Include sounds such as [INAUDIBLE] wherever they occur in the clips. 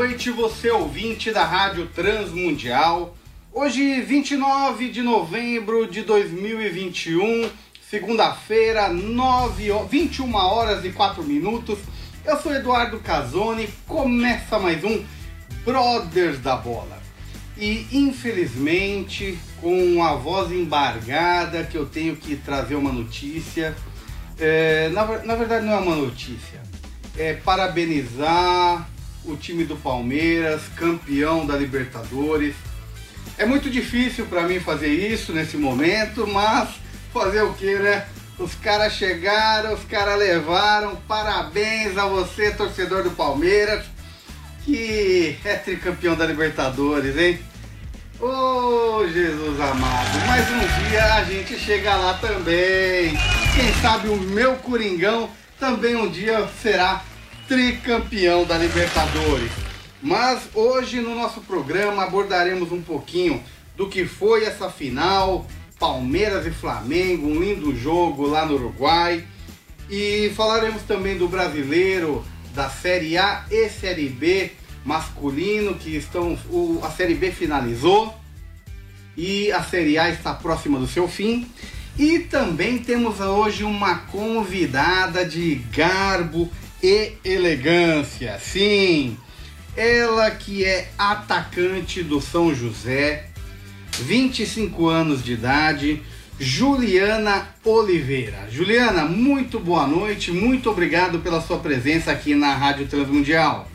Noite, você ouvinte da Rádio Transmundial. Hoje, 29 de novembro de 2021, segunda-feira, 9 ho- 21 horas e 4 minutos. Eu sou Eduardo Casoni, começa mais um Brothers da Bola. E infelizmente, com a voz embargada, que eu tenho que trazer uma notícia. É, na, na verdade, não é uma notícia. É parabenizar o time do Palmeiras, campeão da Libertadores. É muito difícil para mim fazer isso nesse momento, mas fazer o que, né? Os caras chegaram, os caras levaram. Parabéns a você, torcedor do Palmeiras, que é tricampeão da Libertadores, hein? Ô Jesus amado, mais um dia a gente chega lá também. Quem sabe o meu Coringão também um dia será tricampeão da Libertadores. Mas hoje no nosso programa abordaremos um pouquinho do que foi essa final, Palmeiras e Flamengo, um lindo jogo lá no Uruguai. E falaremos também do brasileiro, da Série A e Série B masculino, que estão. O, a Série B finalizou e a Série A está próxima do seu fim. E também temos hoje uma convidada de garbo e elegância. Sim, ela que é atacante do São José, 25 anos de idade, Juliana Oliveira. Juliana, muito boa noite, muito obrigado pela sua presença aqui na Rádio Transmundial.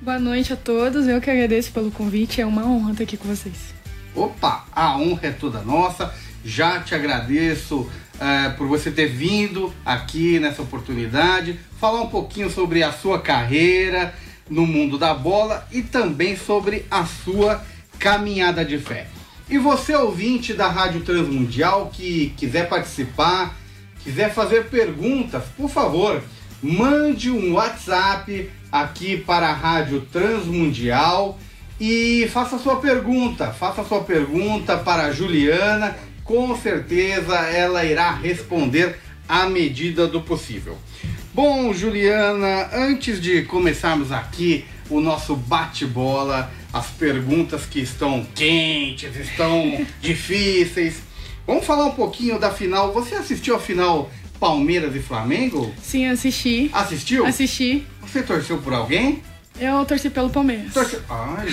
Boa noite a todos, eu que agradeço pelo convite, é uma honra estar aqui com vocês. Opa, a honra é toda nossa. Já te agradeço eh, por você ter vindo aqui nessa oportunidade, falar um pouquinho sobre a sua carreira no mundo da bola e também sobre a sua caminhada de fé. E você, ouvinte da Rádio Transmundial, que quiser participar, quiser fazer perguntas, por favor, mande um WhatsApp aqui para a Rádio Transmundial e faça sua pergunta. Faça sua pergunta para a Juliana, com certeza ela irá responder à medida do possível. Bom, Juliana, antes de começarmos aqui o nosso bate-bola, as perguntas que estão quentes, estão [LAUGHS] difíceis. Vamos falar um pouquinho da final. Você assistiu a final Palmeiras e Flamengo? Sim, assisti. Assistiu? Assisti. Você torceu por alguém? Eu torci pelo Palmeiras. Torce... Ai,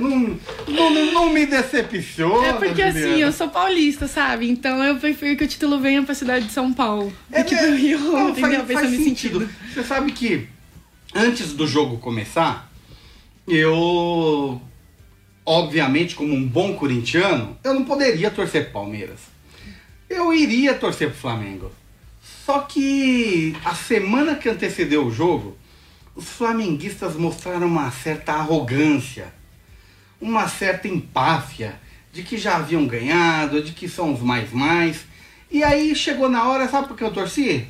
não, não, não, me decepciona. É porque assim, Juliana. eu sou paulista, sabe? Então eu prefiro que o título venha pra cidade de São Paulo. É, do que né? pro Rio, Não, entendeu? faz, faz nesse sentido. Você sabe que antes do jogo começar, eu, obviamente, como um bom corintiano, eu não poderia torcer pro Palmeiras. Eu iria torcer pro Flamengo. Só que a semana que antecedeu o jogo, os flamenguistas mostraram uma certa arrogância, uma certa empáfia de que já haviam ganhado, de que são os mais mais. E aí chegou na hora, sabe por que eu torci?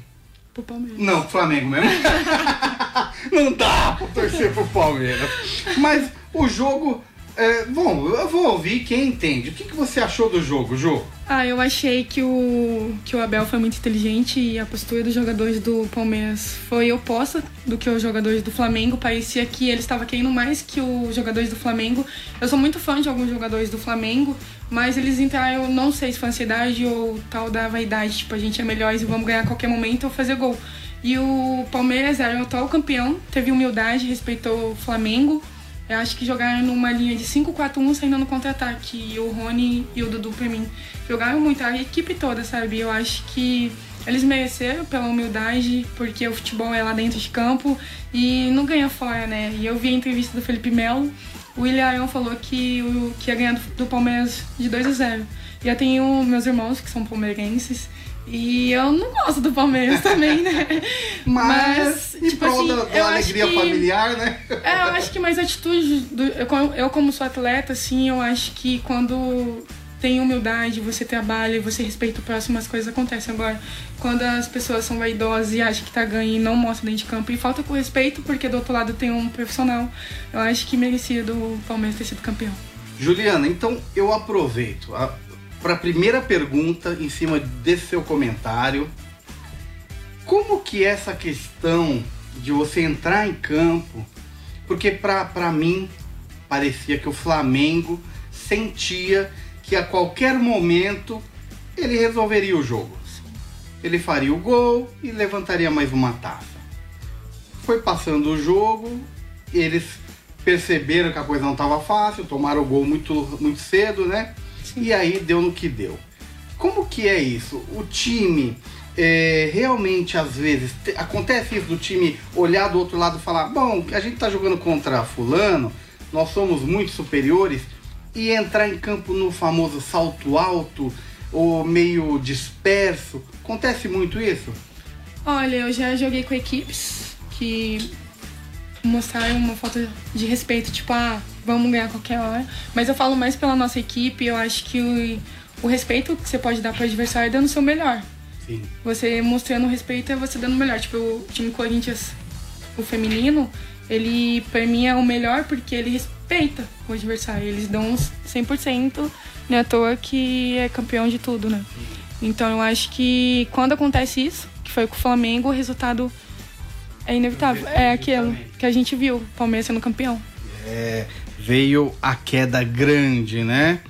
Pro Palmeiras. Não, pro Flamengo mesmo. [LAUGHS] Não dá pra torcer pro Palmeiras. Mas o jogo. é, bom, eu vou ouvir quem entende. O que, que você achou do jogo, Ju? Ah, eu achei que o, que o Abel foi muito inteligente e a postura dos jogadores do Palmeiras foi oposta do que os jogadores do Flamengo. Parecia que ele estava querendo mais que os jogadores do Flamengo. Eu sou muito fã de alguns jogadores do Flamengo, mas eles entraram, não sei se foi ansiedade ou tal da vaidade, tipo, a gente é melhor e vamos ganhar a qualquer momento ou fazer gol. E o Palmeiras era o atual campeão, teve humildade, respeitou o Flamengo. Eu acho que jogaram numa linha de 5-4-1 saindo no contra-ataque. E o Rony e o Dudu, pra mim, jogaram muito. A equipe toda, sabe? Eu acho que eles mereceram pela humildade, porque o futebol é lá dentro de campo e não ganha fora, né? E eu vi a entrevista do Felipe Melo. O William Arão falou que, o, que ia ganhar do, do Palmeiras de 2 a 0. E eu tenho meus irmãos que são palmeirenses E eu não gosto do Palmeiras [LAUGHS] também, né? Mas, em tipo assim, da, da eu acho alegria que- familiar, né? É, eu acho que mais atitude. Do, eu, como- eu, como sou atleta, assim, eu acho que quando tem humildade, você trabalha e você respeita o próximo, as coisas acontecem. Agora, quando as pessoas são vaidosas e acham que tá ganhando e não mostra dentro de campo, e falta com respeito, porque do outro lado tem um profissional, eu acho que merecia do Palmeiras ter sido campeão. Juliana, então eu aproveito para a primeira pergunta em cima desse seu comentário. Como que é essa questão de você entrar em campo? Porque para mim parecia que o Flamengo sentia que a qualquer momento ele resolveria o jogo. Ele faria o gol e levantaria mais uma taça. Foi passando o jogo, eles perceberam que a coisa não estava fácil, tomaram o gol muito, muito cedo, né? E aí deu no que deu. Como que é isso? O time é, realmente às vezes te- acontece isso do time olhar do outro lado e falar: bom, a gente tá jogando contra fulano, nós somos muito superiores e entrar em campo no famoso salto alto ou meio disperso. Acontece muito isso? Olha, eu já joguei com equipes que mostraram uma falta de respeito, tipo, ah, vamos ganhar qualquer hora. Mas eu falo mais pela nossa equipe, eu acho que o, o respeito que você pode dar para o adversário é dando o seu melhor. Sim. Você mostrando respeito é você dando o melhor. Tipo, o time Corinthians, o feminino, ele pra mim é o melhor porque ele respeita o adversário. Eles dão uns 100%, não é à toa que é campeão de tudo, né? Então eu acho que quando acontece isso, que foi com o Flamengo, o resultado é inevitável. É aquilo que a gente viu, o Palmeiras sendo campeão. É, veio a queda grande, né?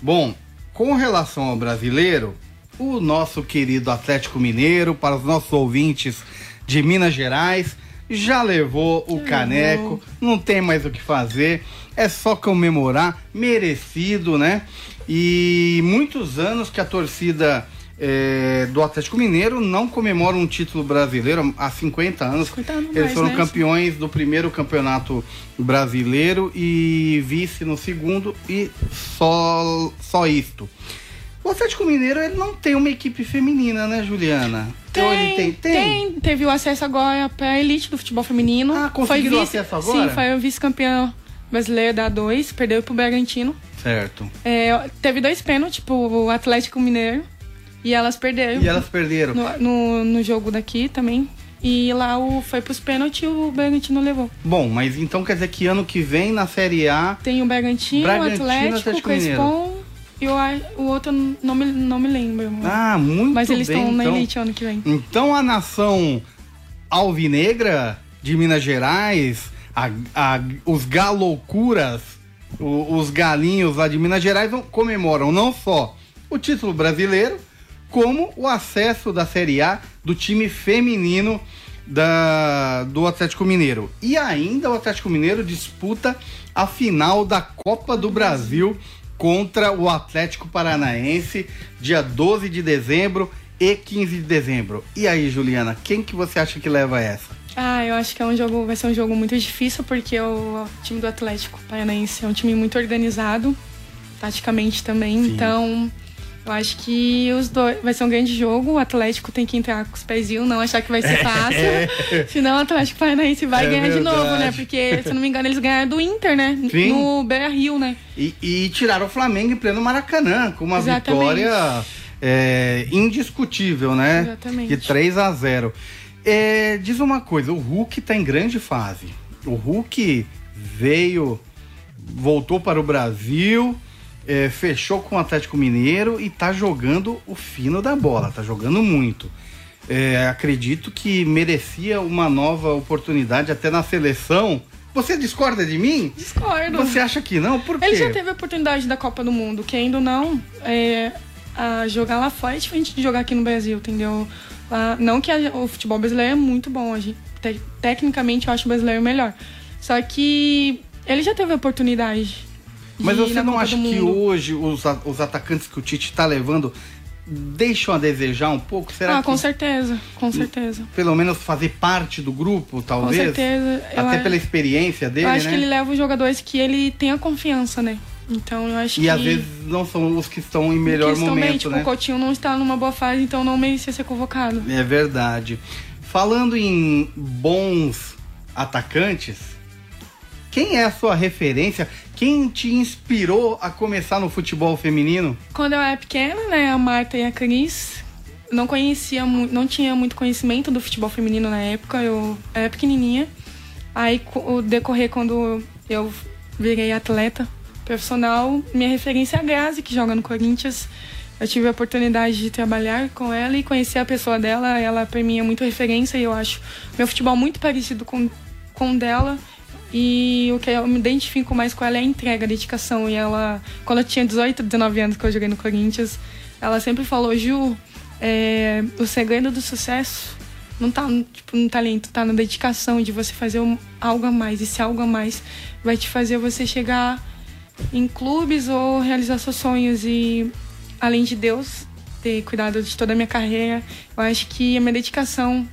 Bom, com relação ao brasileiro, o nosso querido Atlético Mineiro, para os nossos ouvintes de Minas Gerais, já levou o caneco, não tem mais o que fazer, é só comemorar, merecido, né? E muitos anos que a torcida é, do Atlético Mineiro não comemora um título brasileiro há 50 anos. 50 anos Eles mais, foram né? campeões do primeiro campeonato brasileiro e vice no segundo e só, só isto. O Atlético Mineiro ele não tem uma equipe feminina, né, Juliana? Ou ele tem? tem. Teve o acesso agora pra elite do futebol feminino. Ah, conseguiram Foi vice- acesso agora? Sim, foi o vice-campeão brasileiro da A2, perdeu pro Bragantino. Certo. É, teve dois pênaltis pro Atlético Mineiro e elas perderam E elas perderam. no, no, no jogo daqui também. E lá o, foi pros pênaltis e o Bragantino levou. Bom, mas então quer dizer que ano que vem na Série A Tem o Bragantino, Bragantino, o Atlético, Atlético o Crespon e o, o outro não me, não me lembro. Ah, muito Mas eles bem, estão na então. elite ano que vem. Então a nação alvinegra de Minas Gerais, a- a- os galoucuras, o- os galinhos lá de Minas Gerais comemoram não só o título brasileiro, como o acesso da Série A do time feminino da, do Atlético Mineiro. E ainda o Atlético Mineiro disputa a final da Copa do Brasil contra o Atlético Paranaense, dia 12 de dezembro e 15 de dezembro. E aí, Juliana, quem que você acha que leva essa? Ah, eu acho que é um jogo, vai ser um jogo muito difícil porque o time do Atlético Paranaense é um time muito organizado, taticamente também. Sim. Então, eu acho que os dois vai ser um grande jogo. O Atlético tem que entrar com os pezinhos, não achar que vai ser fácil. Senão o Atlético Paranaense vai É ganhar de novo, verdade. né? Porque, se não me engano, eles ganharam do Inter, né? Sim. No Beira Rio, né? E, e tiraram o Flamengo em pleno Maracanã, com uma Exatamente. vitória é, indiscutível, né? Exatamente. De 3 a 0. É, diz uma coisa, o Hulk tá em grande fase. O Hulk veio, voltou para o Brasil, é, fechou com o Atlético Mineiro e tá jogando o fino da bola, tá jogando muito. É, acredito que merecia uma nova oportunidade até na seleção. Você discorda de mim? Discordo. Você acha que não? Por quê? Ele já teve a oportunidade da Copa do Mundo, que ainda não é, a jogar lá fora é diferente de jogar aqui no Brasil, entendeu? Lá- não que a- o futebol brasileiro é muito bom, a gente- te- tecnicamente eu acho o brasileiro melhor. Só que ele já teve a oportunidade. Mas você não acha que hoje os, os atacantes que o Tite tá levando deixam a desejar um pouco? Será Ah, com certeza, com certeza. pelo menos fazer parte do grupo, Com talvez? certeza. Eu Até a- pela experiência dele, Eu acho né? que ele leva os jogadores que ele tem a confiança, né? Então eu acho e que. E às vezes não são os que estão em melhor que estão momento, bem, tipo, né? O Coutinho não está numa boa fase, então não merecia ser convocado. É verdade. Falando em bons atacantes, quem é a sua referência? Quem te inspirou a começar no futebol feminino? Quando eu era pequena, né, a Marta e a Cris, não conhecia, não tinha muito conhecimento do futebol feminino na época, eu era pequenininha. Aí, o decorrer, quando eu virei atleta profissional, minha referência é a Grazi, que joga no Corinthians. Eu tive a oportunidade de trabalhar com ela e conhecer a pessoa dela. Ela, para mim, é muito referência e eu acho meu futebol muito parecido com, com dela. E o que eu me identifico mais com ela é a entrega, a dedicação. E ela, quando eu tinha 18, 19 anos que eu joguei no Corinthians, ela sempre falou: Ju, é, o segredo do sucesso não tá tipo, no talento, tá na dedicação de você fazer um, algo a mais. E se algo a mais vai te fazer você chegar em clubes ou realizar seus sonhos. E além de Deus ter cuidado de toda a minha carreira, eu acho que a minha dedicação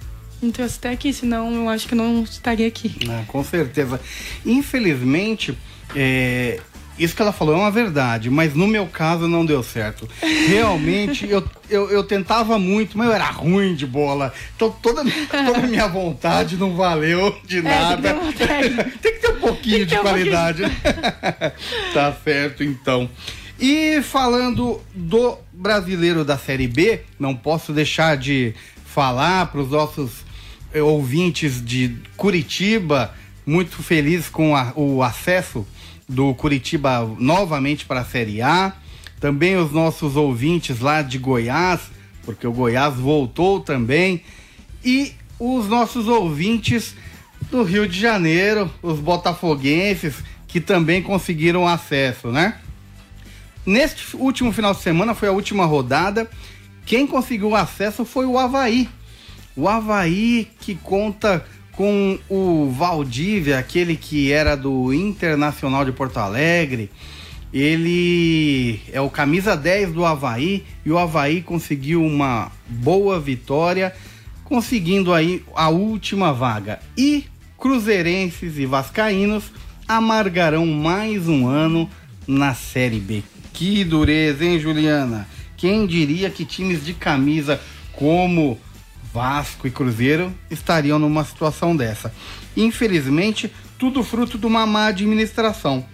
me trouxe até aqui, senão eu acho que eu não estaria aqui. Ah, com certeza. Infelizmente, é, isso que ela falou é uma verdade, mas no meu caso não deu certo. Realmente, [LAUGHS] eu, eu, eu, tentava muito, mas eu era ruim de bola. Então toda, toda a minha vontade não valeu de nada. É, tem, que ter um pouquinho de um qualidade. Pouquinho. [LAUGHS] tá certo, então. E falando do brasileiro da Série B, não posso deixar de falar para os nossos ouvintes de Curitiba, muito feliz com a, o acesso do Curitiba novamente para a Série A. Também os nossos ouvintes lá de Goiás, porque o Goiás voltou também. E os nossos ouvintes do Rio de Janeiro, os botafoguenses, que também conseguiram acesso, né? Neste último final de semana foi a última rodada. Quem conseguiu acesso foi o Havaí. O Havaí que conta com o Valdívia, aquele que era do Internacional de Porto Alegre. Ele é o camisa 10 do Havaí e o Havaí conseguiu uma boa vitória, conseguindo aí a última vaga. E cruzeirenses e vascaínos amargarão mais um ano na Série B. Que dureza, hein, Juliana? Quem diria que times de camisa como Vasco e Cruzeiro estariam numa situação dessa? Infelizmente, tudo fruto de uma má administração.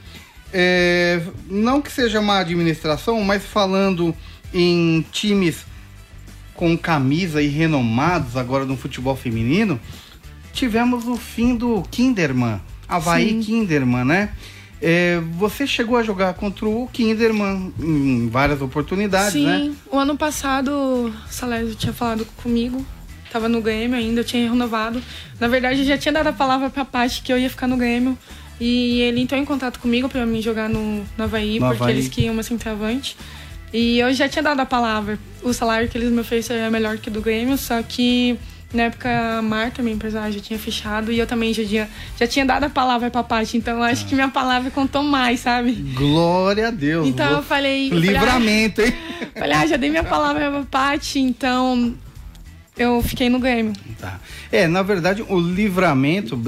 É, não que seja má administração, mas falando em times com camisa e renomados agora no futebol feminino, tivemos o fim do Kinderman, Havaí Sim. Kinderman, né? É, você chegou a jogar contra o Kinderman em várias oportunidades, Sim, né? Sim, o ano passado o Salésio tinha falado comigo, tava no Grêmio ainda, eu tinha renovado. Na verdade, eu já tinha dado a palavra pra Paty que eu ia ficar no Grêmio. E ele entrou em contato comigo para mim jogar no, no Havaí, No porque Havaí. eles queriam uma centroavante. E eu já tinha dado a palavra. O salário que eles me ofereceram é melhor que o do Grêmio, só que na época a Marta, minha empresária, já tinha fechado e eu também já tinha, já tinha dado a palavra pra Paty, então eu acho que minha palavra contou mais, sabe? Glória a Deus. Então eu falei. eu falei, ah, Livramento, hein? [LAUGHS] Falei, ah, já dei minha [LAUGHS] palavra pra Paty, então eu fiquei no Grêmio. Tá. É, na verdade, o livramento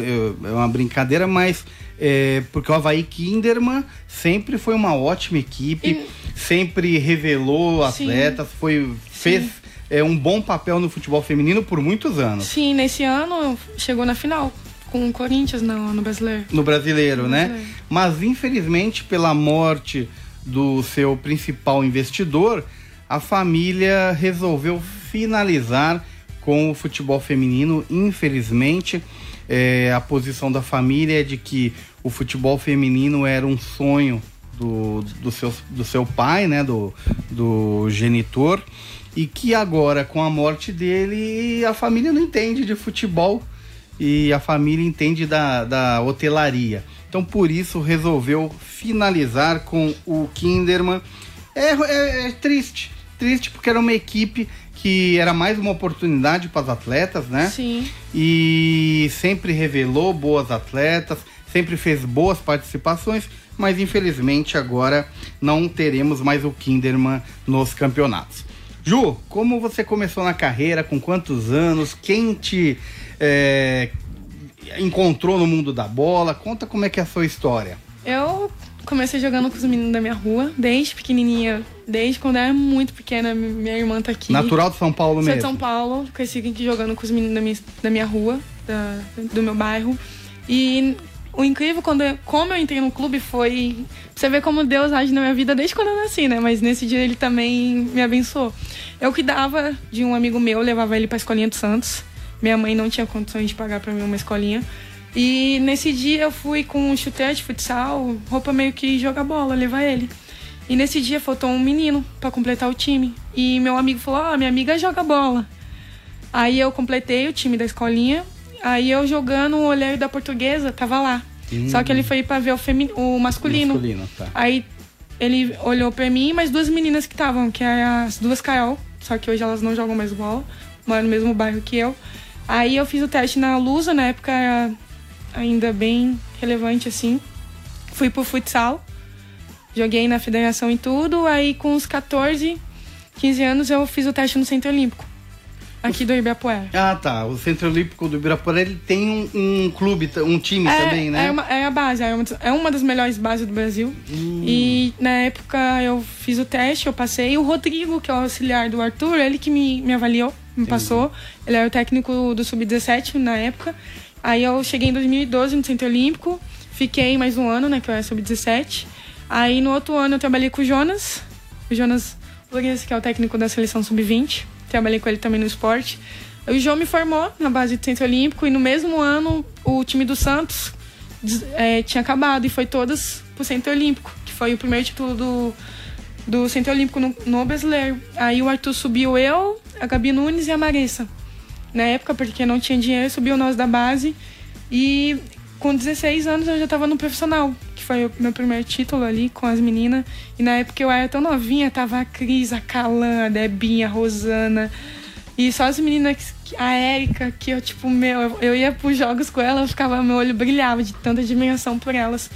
é uma brincadeira, mas é, porque o Havaí Kinderman sempre foi uma ótima equipe, sempre revelou Sim. atletas, foi, fez é, um bom papel no futebol feminino por muitos anos. Sim, nesse ano chegou na final com o Corinthians no, no brasileiro. No brasileiro, No né? brasileiro. Mas infelizmente, pela morte do seu principal investidor, a família resolveu finalizar com o futebol feminino. Infelizmente, é, a posição da família é de que o futebol feminino era um sonho do, do, seu, do seu pai, né? Do, do genitor. E que agora, com a morte dele, a família não entende de futebol e a família entende da, da hotelaria. Então, por isso, resolveu finalizar com o Kinderman. É, é- é triste, triste porque era uma equipe que era mais uma oportunidade para as atletas, né? Sim. E sempre revelou boas atletas, sempre fez boas participações, mas infelizmente agora não teremos mais o Kinderman nos campeonatos. Ju, como você começou na carreira, com quantos anos, quem te é, encontrou no mundo da bola? Conta como é que é a sua história. Eu comecei jogando com os meninos da minha rua, desde pequenininha, desde quando eu era muito pequena. Minha irmã tá aqui. Natural de São Paulo Sou mesmo? de São Paulo, cresci jogando com os meninos da minha, da minha rua, da, do meu bairro. E o incrível, quando eu, como eu entrei no clube, foi. Você vê como Deus age na minha vida desde quando eu nasci, né? Mas nesse dia ele também me abençoou. Eu cuidava de um amigo meu, levava ele pra escolinha do Santos. Minha mãe não tinha condições de pagar pra mim uma escolinha. E nesse dia eu fui com chuteira de futsal, roupa meio que jogar bola, levar ele. E nesse dia faltou um menino pra completar o time. E meu amigo falou: Ó, minha amiga joga bola. Aí eu completei o time da escolinha. Aí eu jogando o olheiro da portuguesa, tava lá. Só que ele foi pra ver o, femi o masculino. Masculino, tá. Aí ele olhou pra mim e mais duas meninas que estavam, que eram as duas Carol. Só que hoje elas não jogam mais bola, moram no mesmo bairro que eu. Aí eu fiz o teste na Lusa, na época era ainda bem relevante assim. Fui pro futsal, joguei na federação e tudo. Aí com uns 14, 15 anos eu fiz o teste no Centro Olímpico, aqui do Ibirapuera. Ah, tá. O Centro Olímpico do Ibirapuera, ele tem um, um clube, um time também, né? É, uma, é a base, é uma, das- é uma das melhores bases do Brasil. Hum. E na época eu fiz o teste, eu passei. E o Rodrigo, que é o auxiliar do Arthur, ele que me, me avaliou, me passou. Ele era o técnico do Sub-17 na época. Aí eu cheguei em 2012 no Centro Olímpico, fiquei mais um ano, né, que eu era Sub-17. Aí no outro ano eu trabalhei com o Jonas, o Jonas Lourenço, que é o técnico da seleção Sub-20. Trabalhei com ele também no esporte. O João me formou na base do Centro Olímpico e no mesmo ano o time do Santos é, tinha acabado e foi todas pro Centro Olímpico, que foi o primeiro título do, do Centro Olímpico no, no brasileiro. Aí o Arthur subiu eu, a Gabi Nunes e a Marissa. Na época, porque não tinha dinheiro, subiu nós da base. E com 16 anos eu já tava no profissional, que foi o meu primeiro título ali com as meninas. E na época eu era tão novinha, tava a Cris, a Calan, a Debinha, a Rosana. E só as meninas, a Érica, que eu, tipo, meu, eu- ia pros jogos com elas, eu ficava, meu olho brilhava de tanta admiração por elas.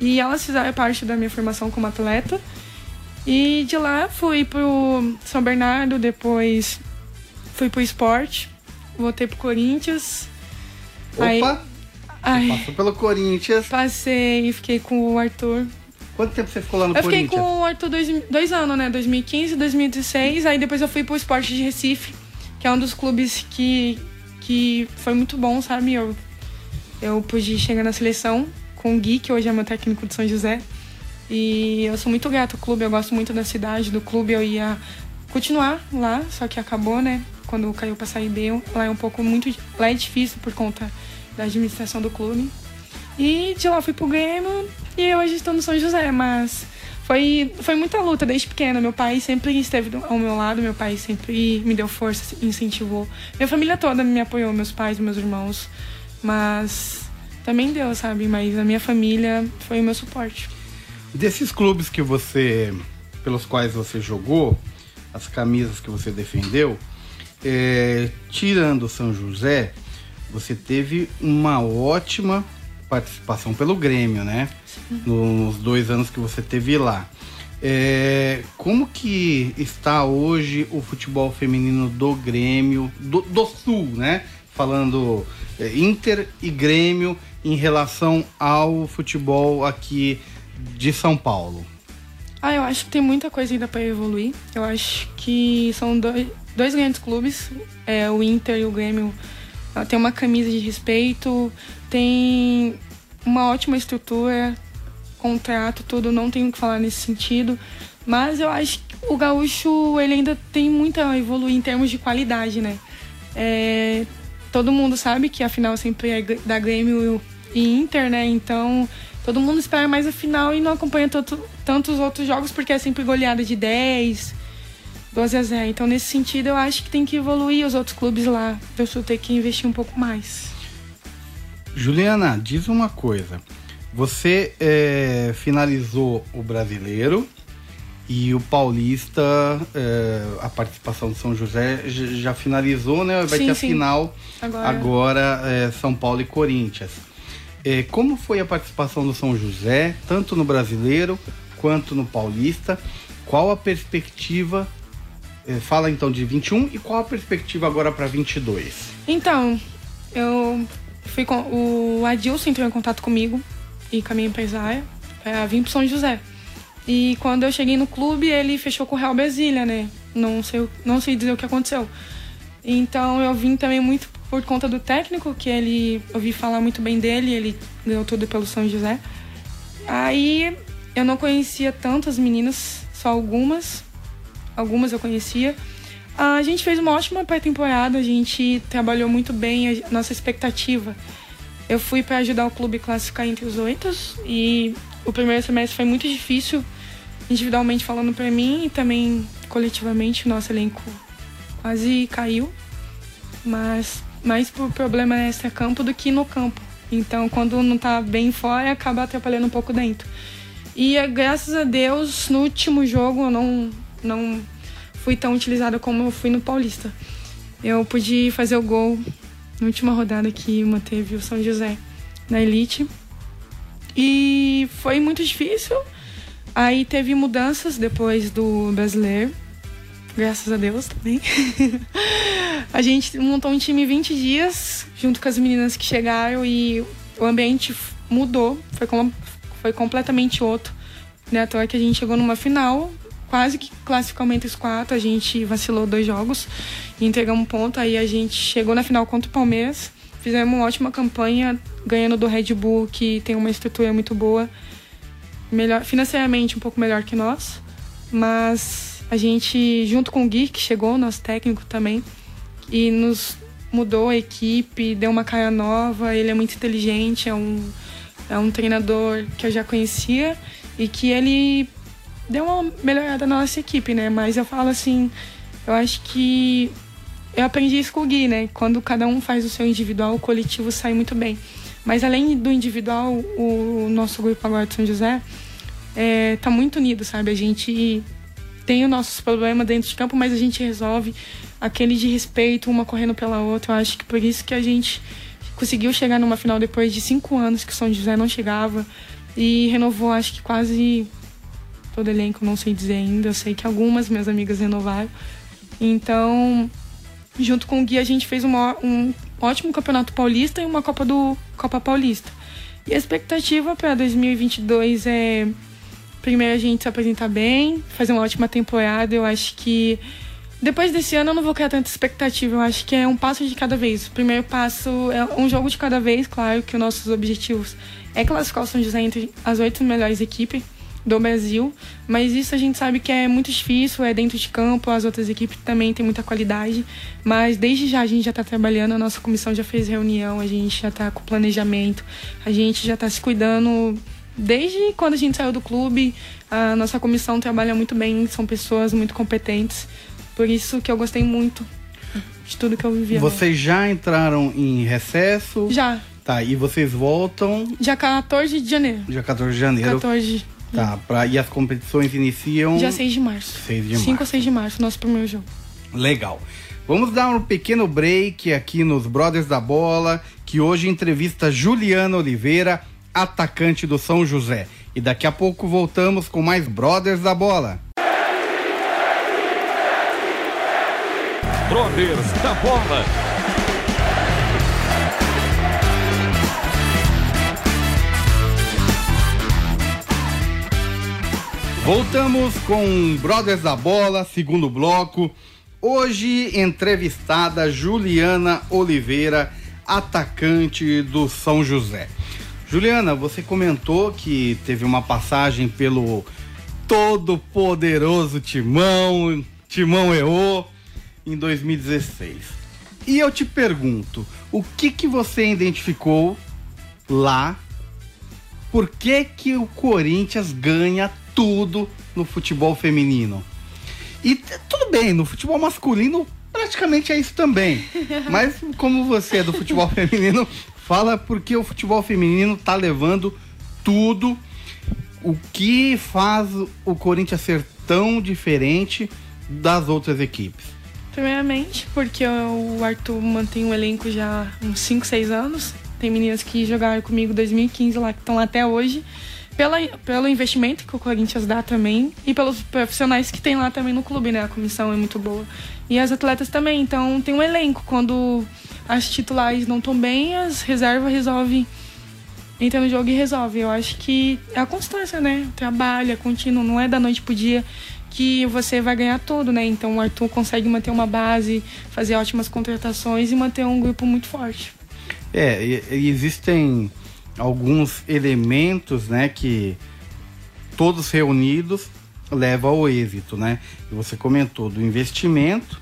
E elas fizeram parte da minha formação como atleta. E de lá fui pro São Bernardo, depois fui pro esporte, voltei pro Corinthians. Aí- Opa, Ai, passou pelo Corinthians. passei e fiquei com o Arthur. Quanto tempo você ficou lá no Eu fiquei Corinthians? com o Arthur dois, dois anos, né? 2015, 2016. Aí depois eu fui pro Esporte de Recife, que é um dos clubes que, que foi muito bom, sabe? Eu, eu pude chegar na seleção com o Gui, que hoje é meu técnico de São José. E eu sou muito grata ao clube, eu gosto muito da cidade, do clube. Eu ia continuar lá, só que acabou, né? Quando caiu pra sair B, lá é um pouco muito. Lá é difícil por conta da administração do clube. E de lá fui pro Grêmio e hoje estou no São José, mas foi, foi muita luta desde pequena. Meu pai sempre esteve ao meu lado, meu pai sempre me deu força, incentivou. Minha família toda me apoiou, meus pais, meus irmãos. Mas também deu, sabe? Mas a minha família foi o meu suporte. Desses clubes que você, pelos quais você jogou, as camisas que você defendeu, é, tirando São José, você teve uma ótima participação pelo Grêmio, né? Nos dois anos que você teve lá. É, como que está hoje o futebol feminino do Grêmio, do, do Sul, né? Falando é, Inter e Grêmio em relação ao futebol aqui de São Paulo. Ah, eu acho que tem muita coisa ainda para evoluir. Eu acho que são dois, dois grandes clubes, é, o Inter e o Grêmio. Tem uma camisa de respeito, tem uma ótima estrutura, contrato, tudo, não tenho o que falar nesse sentido. Mas eu acho que o gaúcho ele ainda tem muito a evoluir em termos de qualidade, né? É, todo mundo sabe que a final sempre é da Grêmio e Inter, né? Então todo mundo espera mais a final e não acompanha tanto, tantos outros jogos porque é sempre goleada de 10, 12 a 0. Então nesse sentido eu acho que tem que evoluir os outros clubes lá. Eu só ter que investir um pouco mais. Juliana, diz uma coisa. Você é, finalizou o brasileiro e o paulista, é, a participação do São José já finalizou, né? Vai Sim, ter a sim. final Agora, agora é, São Paulo e Corinthians. É, como foi a participação do São José, tanto no brasileiro quanto no paulista? Qual a perspectiva? é, fala então de 21 e qual a perspectiva agora para 22? Então, eu fui com o Adilson entrou em contato comigo e com a minha empresária. pra vir pro São José. E quando eu cheguei no clube, ele fechou com o Real Brasília, né? Não sei, não sei dizer o que aconteceu. Então eu vim também muito por conta do técnico, que ele ouvi falar muito bem dele, ele ganhou tudo pelo São José. Aí eu não conhecia tantas meninas, só algumas. Algumas eu conhecia. A gente fez uma ótima pré-temporada, a gente trabalhou muito bem a nossa expectativa. Eu fui para ajudar o clube a classificar entre os oito e o primeiro semestre foi muito difícil, individualmente falando para mim e também coletivamente. Nosso elenco quase caiu, mas mais por problema extra-campo do que no campo. Então, quando não tá bem fora, acaba atrapalhando um pouco dentro. E graças a Deus, no último jogo eu não, não fui tão utilizada como eu fui no Paulista. Eu pude fazer o gol na última rodada que manteve o São José na elite. E foi muito difícil. Aí teve mudanças depois do brasileiro. Graças a Deus também. [LAUGHS] a gente montou um time 20 dias, junto com as meninas que chegaram, e o ambiente mudou. Foi, com, foi completamente outro. Né? À que a gente chegou numa final, quase que classificou entre os quatro. A gente vacilou dois jogos e entregamos um ponto. Aí a gente chegou na final contra o Palmeiras. Fizemos uma ótima campanha, ganhando do Red Bull, que tem uma estrutura muito boa. Melhor, financeiramente um pouco melhor que nós. Mas a gente, junto com o Gui, que chegou, nosso técnico também, e nos mudou a equipe, deu uma cara nova. Ele é muito inteligente, é um, é um treinador que eu já conhecia e que ele deu uma melhorada na nossa equipe, né? Mas eu falo assim, eu acho que eu aprendi isso com o Gui, né? Quando cada um faz o seu individual, o coletivo sai muito bem. Mas além do individual, o nosso grupo agora de São José é, tá muito unido, sabe? A gente tem os nossos problemas dentro de campo, mas a gente resolve aquele de respeito, uma correndo pela outra. Eu acho que por isso que a gente conseguiu chegar numa final depois de cinco anos que o São José não chegava e renovou, acho que quase todo elenco, não sei dizer ainda. Eu sei que algumas minhas amigas renovaram. Então, junto com o Gui, a gente fez uma, um ótimo campeonato paulista e uma Copa do Copa Paulista. E a expectativa para 2022 é primeiro a gente se apresentar bem, fazer uma ótima temporada. Eu acho que depois desse ano eu não vou criar tanta expectativa. Eu acho que é um passo de cada vez. O primeiro passo é um jogo de cada vez. Claro que os nossos objetivos é classificar o São José entre as oito melhores equipes do Brasil, mas isso a gente sabe que é muito difícil, é dentro de campo, as outras equipes também têm muita qualidade, mas desde já a gente já está trabalhando, a nossa comissão já fez reunião, a gente já está com planejamento, a gente já está se cuidando desde quando a gente saiu do clube, a nossa comissão trabalha muito bem, são pessoas muito competentes, por isso que eu gostei muito de tudo que eu vivi. Vocês já entraram em recesso? Já. Tá, e vocês voltam? Dia 14 de janeiro. Dia 14 de janeiro. 14 Tá, pra, e as competições iniciam. Dia 6 de março. 6 de 5 março. ou 6 de março, nosso primeiro jogo. Legal. Vamos dar um pequeno break aqui nos Brothers da Bola, que hoje entrevista Juliana Oliveira, atacante do São José. E daqui a pouco voltamos com mais Brothers da Bola. Brothers da Bola. Voltamos com Brothers da Bola, segundo bloco. Hoje entrevistada Juliana Oliveira, atacante do São José. Juliana, você comentou que teve uma passagem pelo todo poderoso Timão, Timão EO, em 2016. E eu te pergunto, o que que você identificou lá? Por que que o Corinthians ganha tudo no futebol feminino? E tudo bem, no futebol masculino praticamente é isso também. [LAUGHS] Mas como você é do futebol feminino, fala porque o futebol feminino tá levando tudo. O que faz o Corinthians ser tão diferente das outras equipes? Primeiramente, porque o Arthur mantém um elenco já uns 5, 6 anos. Tem meninas que jogaram comigo em 2015 lá, que estão lá até hoje. Pela, pelo investimento que o Corinthians dá também e pelos profissionais que tem lá também no clube, né? A comissão é muito boa. E as atletas também. Então tem um elenco. Quando as titulares não estão bem, as reservas resolvem entra no jogo e resolve. Eu acho que é a constância, né? É contínuo, não é da noite pro dia que você vai ganhar tudo, né? Então o Arthur consegue manter uma base, fazer ótimas contratações e manter um grupo muito forte. É, existem alguns elementos, né, que todos reunidos levam ao êxito, né? Você comentou do investimento,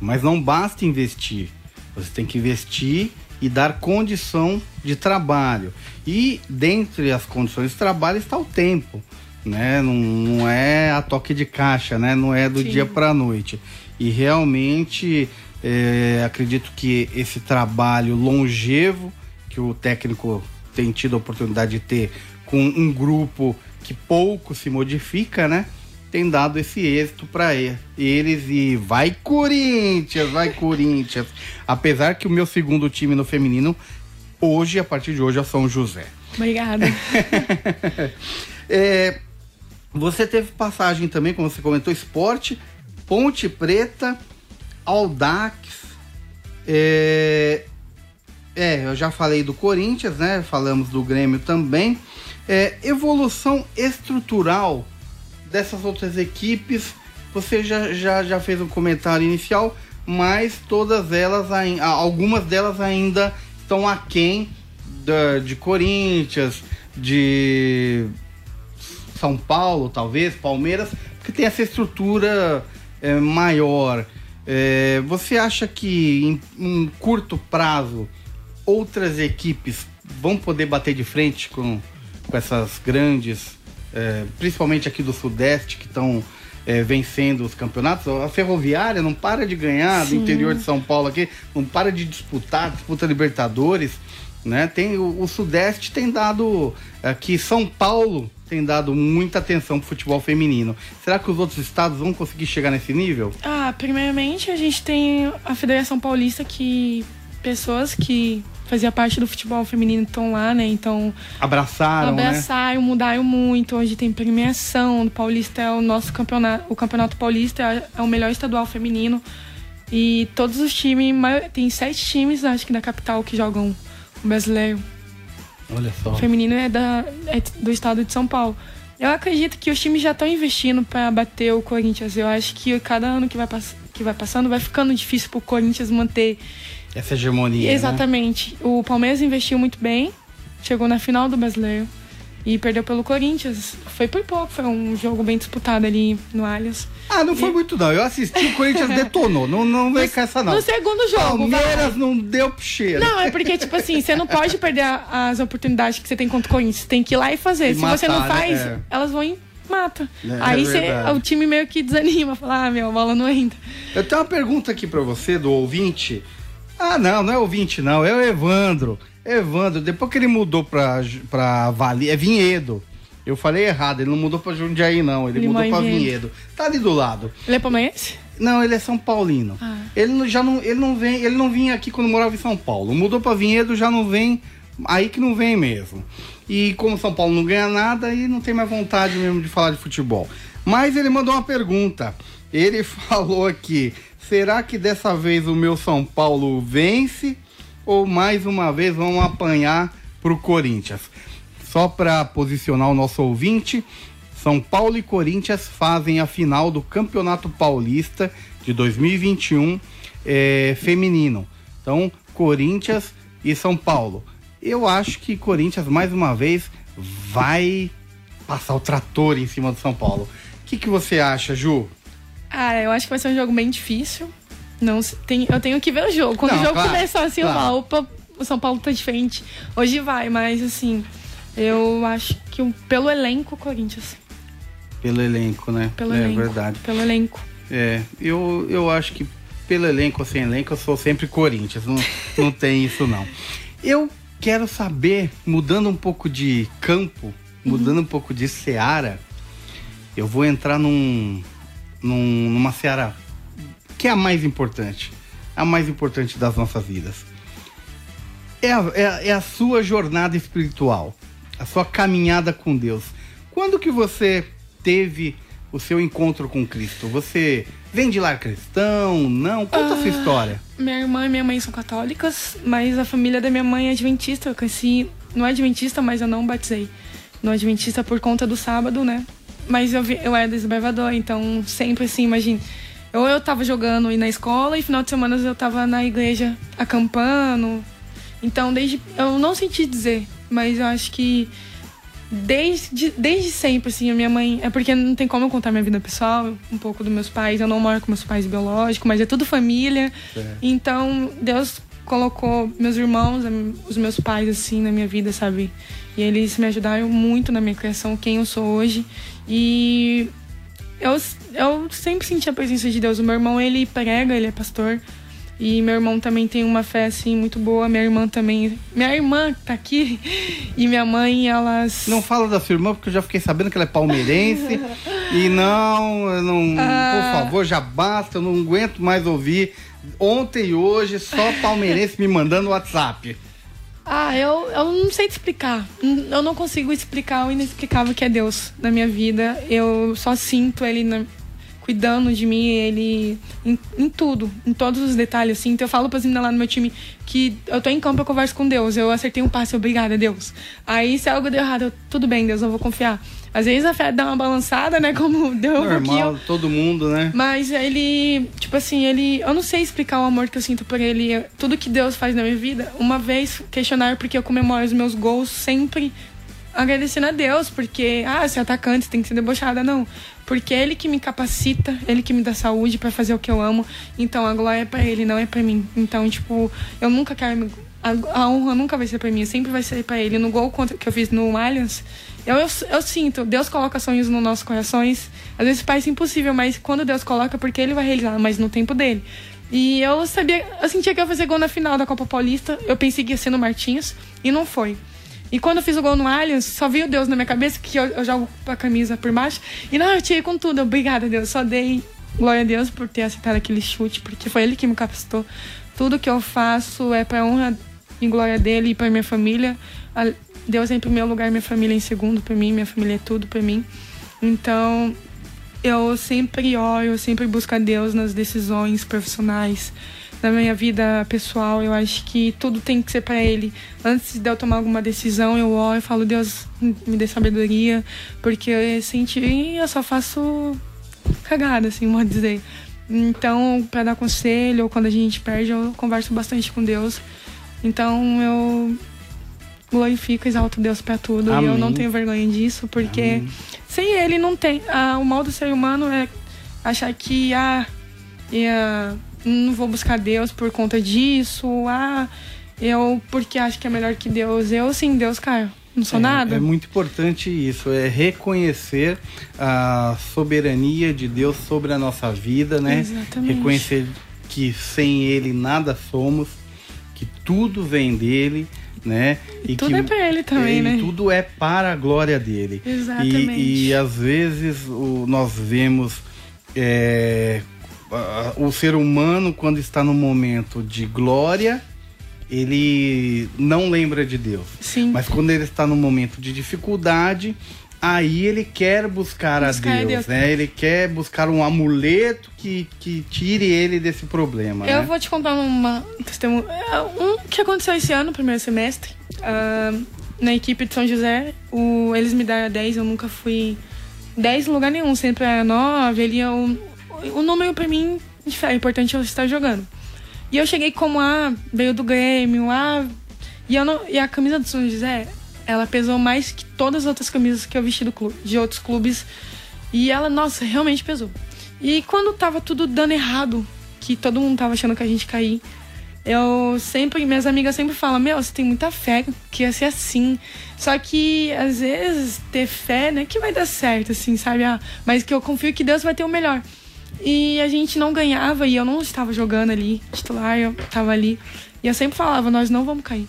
mas não basta investir. Você tem que investir e dar condição de trabalho. E dentre as condições de trabalho está o tempo, né? Não, não é a toque de caixa, né? Não é do Sim. dia para a noite. E realmente é, acredito que esse trabalho longevo que o técnico tem tido a oportunidade de ter com um grupo que pouco se modifica, né? Tem dado esse êxito para eles e vai Corinthians, vai Corinthians. Apesar que o meu segundo time no feminino hoje, a partir de hoje, é São José. Obrigada. [LAUGHS] é, você teve passagem também, como você comentou, esporte, Ponte Preta, Aldax. É, é, eu já falei do Corinthians, né? Falamos do Grêmio também. É, evolução estrutural dessas outras equipes, você já, já, já fez um comentário inicial, mas todas elas, algumas delas ainda estão aquém da, de Corinthians, de São Paulo, talvez, Palmeiras, porque tem essa estrutura é, maior. É, você acha que em, em curto prazo outras equipes vão poder bater de frente com, com essas grandes, é, principalmente aqui do Sudeste, que estão é, vencendo os campeonatos. A Ferroviária não para de ganhar Sim. do interior de São Paulo aqui, não para de disputar, disputa Libertadores. Né? Tem, o, o Sudeste tem dado aqui, São Paulo tem dado muita atenção pro futebol feminino. Será que os outros estados vão conseguir chegar nesse nível? Ah, primeiramente a gente tem a Federação Paulista que pessoas que fazia parte do futebol feminino estão lá, né? Então. Abraçaram. Abraçaram, né? mudaram muito. Hoje tem premiação. O Paulista é o nosso campeonato. O Campeonato Paulista é, é o melhor estadual feminino. E todos os times. Tem sete times, acho que da capital, que jogam o brasileiro. Olha só. O feminino é, da, é do estado de São Paulo. Eu acredito que os times já estão investindo para bater o Corinthians. Eu acho que cada ano que vai, que vai passando vai ficando difícil para o Corinthians manter essa hegemonia. Né? Exatamente. Né? O Palmeiras investiu muito bem, chegou na final do brasileiro e perdeu pelo Corinthians. Foi por pouco, foi um jogo bem disputado ali no Allianz. Ah, não foi muito não. Eu assisti, o Corinthians [LAUGHS] detonou. Não, não veio com essa não. No segundo jogo. Palmeiras vai. não deu cheiro. Não, é porque, tipo assim, você não pode perder as oportunidades que você tem contra o Corinthians. Você tem que ir lá e fazer. E Se matar, você não né? faz, né? é. elas vão e mata. É, Aí é o time meio que desanima, fala, ah, meu, a bola não entra. Eu tenho uma pergunta aqui para você, do ouvinte. Ah, não, não é ouvinte, não. É o Evandro. Evandro, depois que ele mudou pra, pra Vale, é Vinhedo. Eu falei errado, ele não mudou pra Jundiaí, não. Ele Limão mudou pra Vinhedo. Vinhedo. Tá ali do lado. Ele é palmeirense? Não, ele é São Paulino. Ah. Ele já não, ele não vem, ele não vinha aqui quando morava em São Paulo. Mudou para Vinhedo, já não vem, aí que não vem mesmo. E como São Paulo não ganha nada, aí não tem mais vontade mesmo de falar de futebol. Mas ele mandou uma pergunta. Ele [LAUGHS] falou aqui: será que dessa vez o meu São Paulo vence ou mais uma vez vão apanhar para o Corinthians? Só para posicionar o nosso ouvinte, São Paulo e Corinthians fazem a final do Campeonato Paulista de 2021 é, feminino. Então, Corinthians e São Paulo. Eu acho que Corinthians mais uma vez vai passar o trator em cima do São Paulo. O que, que você acha, Ju? Ah, eu acho que vai ser um jogo bem difícil. Não, tem, eu tenho que ver o jogo. Quando Não, o jogo claro, começar assim, claro. opa, o São Paulo tá diferente. Hoje vai, mas assim, eu acho que pelo elenco, Corinthians. Pelo elenco, né? Pelo é elenco. verdade. Pelo elenco. É, eu, eu acho que pelo elenco ou sem elenco, eu sou sempre Corinthians. Não, não [LAUGHS] tem isso, não. Eu quero saber, mudando um pouco de campo, mudando uhum. um pouco de seara, eu vou entrar num, num, numa seara que é a mais importante, a mais importante das nossas vidas. É a, é, a, é a sua jornada espiritual, a sua caminhada com Deus. Quando que você teve o seu encontro com Cristo? Você vem de lar cristão? Não? Conta a sua ah, história. Minha irmã e minha mãe são católicas, mas a família da minha mãe é adventista. Eu cresci no Adventista, mas eu não batizei. No Adventista por conta do sábado, né? Mas eu, eu era desbravador, então sempre assim, imagine. Ou eu tava jogando na escola e final de semana eu tava na igreja acampando. Então, desde. Eu não senti dizer, mas eu acho que desde, desde sempre, assim, a minha mãe. É porque não tem como eu contar minha vida pessoal, um pouco dos meus pais. Eu não moro com meus pais biológicos, mas é tudo família. É. Então, Deus colocou meus irmãos, os meus pais, assim, na minha vida, sabe? E eles me ajudaram muito na minha criação, quem eu sou hoje. E eu, eu sempre senti a presença de Deus. O meu irmão, ele prega, ele é pastor. E meu irmão também tem uma fé, assim, muito boa. Minha irmã também. Minha irmã tá aqui [LAUGHS] e minha mãe, elas. Não fala da sua irmã, porque eu já fiquei sabendo que ela é palmeirense. e não, não. Ah... Por favor, já basta, eu não aguento mais ouvir. Ontem e hoje, só palmeirense me mandando WhatsApp. Ah, eu, eu não sei te explicar. Eu não consigo explicar o inexplicável que é Deus na minha vida. Eu só sinto Ele na, cuidando de mim, Ele em, em, tudo, em todos os detalhes, assim. Então eu falo pra meninas lá no meu time que eu tô em campo, eu converso com Deus. Eu acertei um passe, obrigada, Deus. Aí se algo deu errado, eu, tudo bem, Deus, eu vou confiar. Às vezes a fé dá uma balançada, né? Como [LAUGHS] deu Normal, um pouquinho. todo mundo, né? Mas ele, tipo assim, ele. Eu não sei explicar o amor que eu sinto por ele. Tudo que Deus faz na minha vida. Uma vez questionar porque eu comemoro os meus gols sempre agradecendo a Deus, porque, ah, ser atacante, você tem que ser debochada, não. Porque é Ele que me capacita, Ele que me dá saúde para fazer o que eu amo. Então a glória é pra Ele, não é pra mim. Então, tipo, eu nunca quero. Me... A, honra nunca vai ser pra mim, sempre vai ser pra Ele. No gol contra, que eu fiz no Allianz, eu, eu, eu, sinto, Deus coloca sonhos nos nossos corações. Às vezes parece impossível, mas quando Deus coloca, porque Ele vai realizar, mas no tempo dele. E eu sabia, eu sentia que ia fazer gol na final da Copa Paulista. Eu pensei que ia ser no Martins e não foi. E quando eu fiz o gol no Allianz, só veio Deus na minha cabeça, que eu, eu jogo a camisa por baixo. E não, eu tirei com tudo. Obrigada, Deus. Só dei glória a Deus por ter aceitado aquele chute, porque foi Ele que me capacitou. Tudo que eu faço é para honra e glória dele e para minha família. Deus é em primeiro lugar, minha família em segundo para mim, minha família é tudo para mim. Então, eu sempre oro, eu sempre busco a Deus nas decisões profissionais, na minha vida pessoal. Eu acho que tudo tem que ser para Ele. Antes de eu tomar alguma decisão, eu oro e falo, Deus, me dê sabedoria, porque eu senti, eu só faço cagada, assim, vou dizer. Então, para dar conselho, ou quando a gente perde, eu converso bastante com Deus. Então, eu glorifico, exalto Deus para tudo. Amém. E eu não tenho vergonha disso, porque Amém. sem ele não tem. Ah, o mal do ser humano é achar que ah, ia, não vou buscar Deus por conta disso. Ah, eu porque acho que é melhor que Deus. Eu sim, Deus, cara. Não sou é, nada. É muito importante isso, é reconhecer a soberania de Deus sobre a nossa vida, né? Exatamente. Reconhecer que sem Ele nada somos, tudo vem dele né? E tudo que, é para ele também, é, né? Tudo é para a glória dele. Exatamente. E, e às vezes o, nós vemos é, o ser humano quando está no momento de glória ele não lembra de Deus. Sim. Mas quando ele está no momento de dificuldade, aí ele quer buscar, buscar a Deus, Deus, né? Ele quer buscar um amuleto que, que tire ele desse problema. Eu né? vou te contar uma testemunho. É, um que aconteceu esse ano, primeiro semestre. Uh, na equipe de São José, o, eles me deram 10, eu nunca fui 10 em lugar nenhum, sempre era 9. Ele é o, o número pra mim é importante eu estar jogando. E eu cheguei como A, ah, veio do Grêmio, A. Ah, e, eu não, e a camisa do São José ela pesou mais que todas as outras camisas que eu vesti do clube, de outros clubes. E ela, nossa, realmente pesou. E quando tava tudo dando errado, que todo mundo tava achando que a gente cair, eu sempre, minhas amigas sempre falam, meu, você tem muita fé que ia ser assim. Só que às vezes ter fé, né, que vai dar certo, assim, sabe? Ah, mas que eu confio que Deus vai ter o melhor. E a gente não ganhava e eu não estava jogando ali, titular, eu estava ali. E eu sempre falava, nós não vamos cair.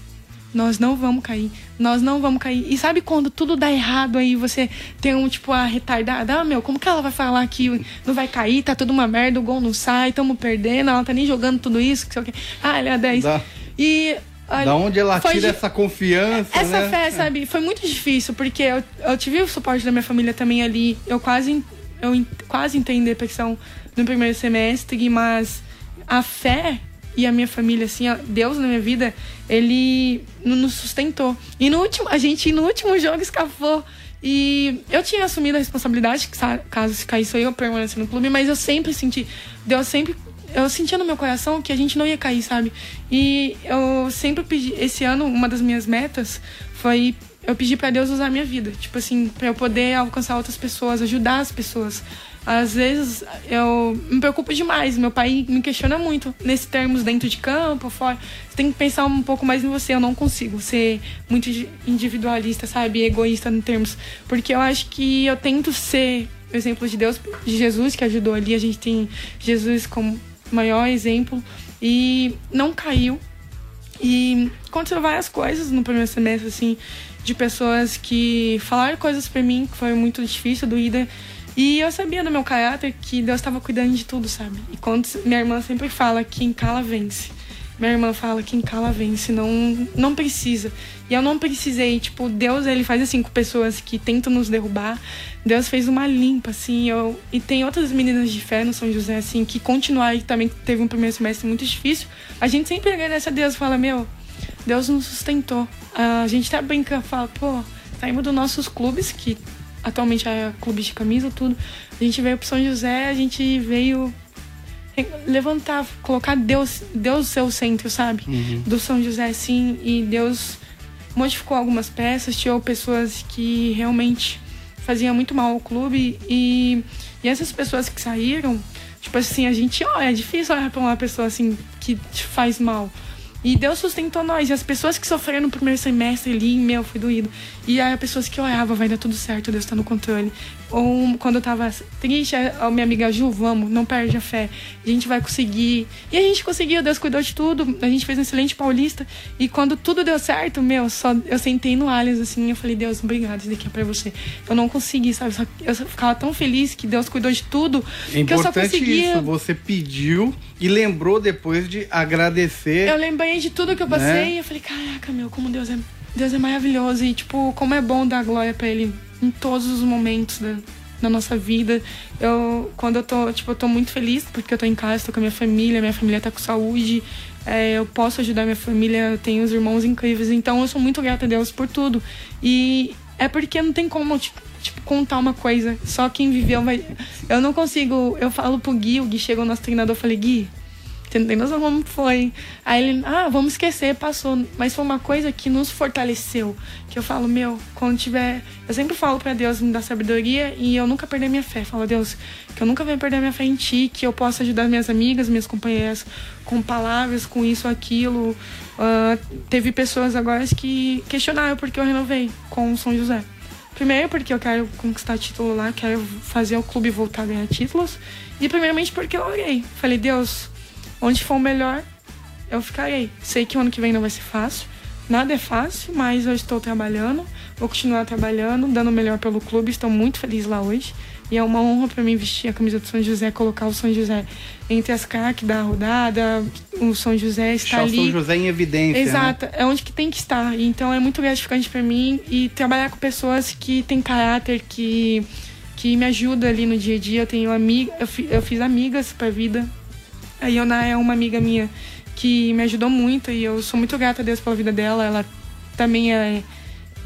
Nós não vamos cair. Nós não vamos cair. E sabe quando tudo dá errado aí, você tem um, tipo, a retardada? Ah, meu, como que ela vai falar que não vai cair, tá tudo uma merda, o gol não sai, tamo perdendo, ela tá nem jogando tudo isso, que sei o quê. Ah, ele é 10. Dá. E. Olha, da onde ela tira essa confiança? Essa né? fé, sabe? Foi muito difícil, porque eu, eu tive o suporte da minha família também ali. Eu quase, eu quase entendi a depressão no primeiro semestre, mas a fé e a minha família, assim, Deus na minha vida, ele nos sustentou. E no último, a gente no último jogo escapou. E eu tinha assumido a responsabilidade, caso se caísse eu permanecer no clube, mas eu sempre senti, Deus sempre eu sentia no meu coração que a gente não ia cair, sabe? E eu sempre pedi, esse ano, uma das minhas metas foi eu pedi para Deus usar a minha vida, tipo assim, para eu poder alcançar outras pessoas, ajudar as pessoas. Às vezes eu me preocupo demais, meu pai me questiona muito nesses termos dentro de campo, fora. Você tem que pensar um pouco mais em você, eu não consigo ser muito individualista, sabe, egoísta em termos, porque eu acho que eu tento ser o exemplo de Deus, de Jesus que ajudou ali, a gente tem Jesus como maior exemplo e não caiu. E aconteceu várias coisas no primeiro semestre, assim, de pessoas que falaram coisas para mim que foi muito difícil, doída. E eu sabia do meu caráter que Deus estava cuidando de tudo, sabe? E quando minha irmã sempre fala que em cala vence. Minha irmã fala que em cala vence, não, não precisa. E eu não precisei, tipo, Deus ele faz assim com pessoas que tentam nos derrubar. Deus fez uma limpa, assim, eu... e tem outras meninas de fé no São José, assim, que continuaram e também teve um primeiro semestre muito difícil. A gente sempre agradece a Deus, fala, meu, Deus nos sustentou. A gente tá brincando, fala, pô, saímos dos nossos clubes, que atualmente é clube de camisa, tudo. A gente veio pro São José, a gente veio levantar, colocar Deus, Deus seu centro, sabe? Uhum. Do São José, assim, e Deus modificou algumas peças, tirou pessoas que realmente faziam muito mal ao clube e, e essas pessoas que saíram, tipo assim, a gente, ó, é difícil olhar pra uma pessoa assim que te faz mal. E Deus sustentou nós. E as pessoas que sofreram no primeiro semestre ali, meu, foi doído. E aí as pessoas que oravam, vai dar tudo certo, Deus tá no controle. Ou quando eu tava triste, a minha amiga Ju, vamos, não perde a fé. A gente vai conseguir. E a gente conseguiu, Deus cuidou de tudo. A gente fez um excelente paulista. E quando tudo deu certo, meu, só eu sentei no Alias assim, eu falei, Deus, obrigado, isso daqui é pra você. Eu não consegui, sabe? Só, eu ficava tão feliz que Deus cuidou de tudo. É que eu só conseguia. Isso, você pediu e lembrou depois de agradecer. Eu lembrei de tudo que eu passei né? e eu falei, caraca, meu, como Deus é. Deus é maravilhoso. E, tipo, como é bom dar glória pra Ele em todos os momentos da, da nossa vida. Eu, quando eu tô, tipo, eu tô muito feliz porque eu tô em casa, tô com a minha família, minha família tá com saúde, é, eu posso ajudar minha família, eu tenho os irmãos incríveis, então eu sou muito grata a Deus por tudo. E é porque não tem como, tipo, tipo, contar uma coisa. Só quem viveu vai. Eu não consigo. Eu falo pro Gui, o Gui chegou, nosso treinador, eu falei, Gui, tem noção como foi. Aí ele, ah, vamos esquecer, passou. Mas foi uma coisa que nos fortaleceu. Que eu falo, meu, quando tiver. Eu sempre falo para Deus me dar sabedoria e eu nunca perder minha fé. Falo, Deus, que eu nunca venho perder minha fé em ti, que eu possa ajudar minhas amigas, minhas companheiras com palavras, com isso, aquilo. Uh, teve pessoas agora que questionaram porque eu renovei com o São José. Primeiro porque eu quero conquistar título lá, quero fazer o clube voltar a ganhar títulos. E primeiramente porque eu orei. Falei, Deus, Onde for o melhor, eu ficarei. Sei que o ano que vem não vai ser fácil. Nada é fácil, mas eu estou trabalhando, vou continuar trabalhando, dando o melhor pelo clube. Estou muito feliz lá hoje. E é uma honra para mim vestir a camisa do São José, colocar o São José entre as craques da rodada. O São José está Deixar ali. o São José em evidência. Né? Exato, né? é onde que tem que estar. Então é muito gratificante para mim e trabalhar com pessoas que têm caráter, que que me ajudam ali no dia a dia. Eu tenho amiga, eu, eu fiz amigas para vida a Iona é uma amiga minha que me ajudou muito e eu sou muito grata a Deus pela vida dela. Ela também é,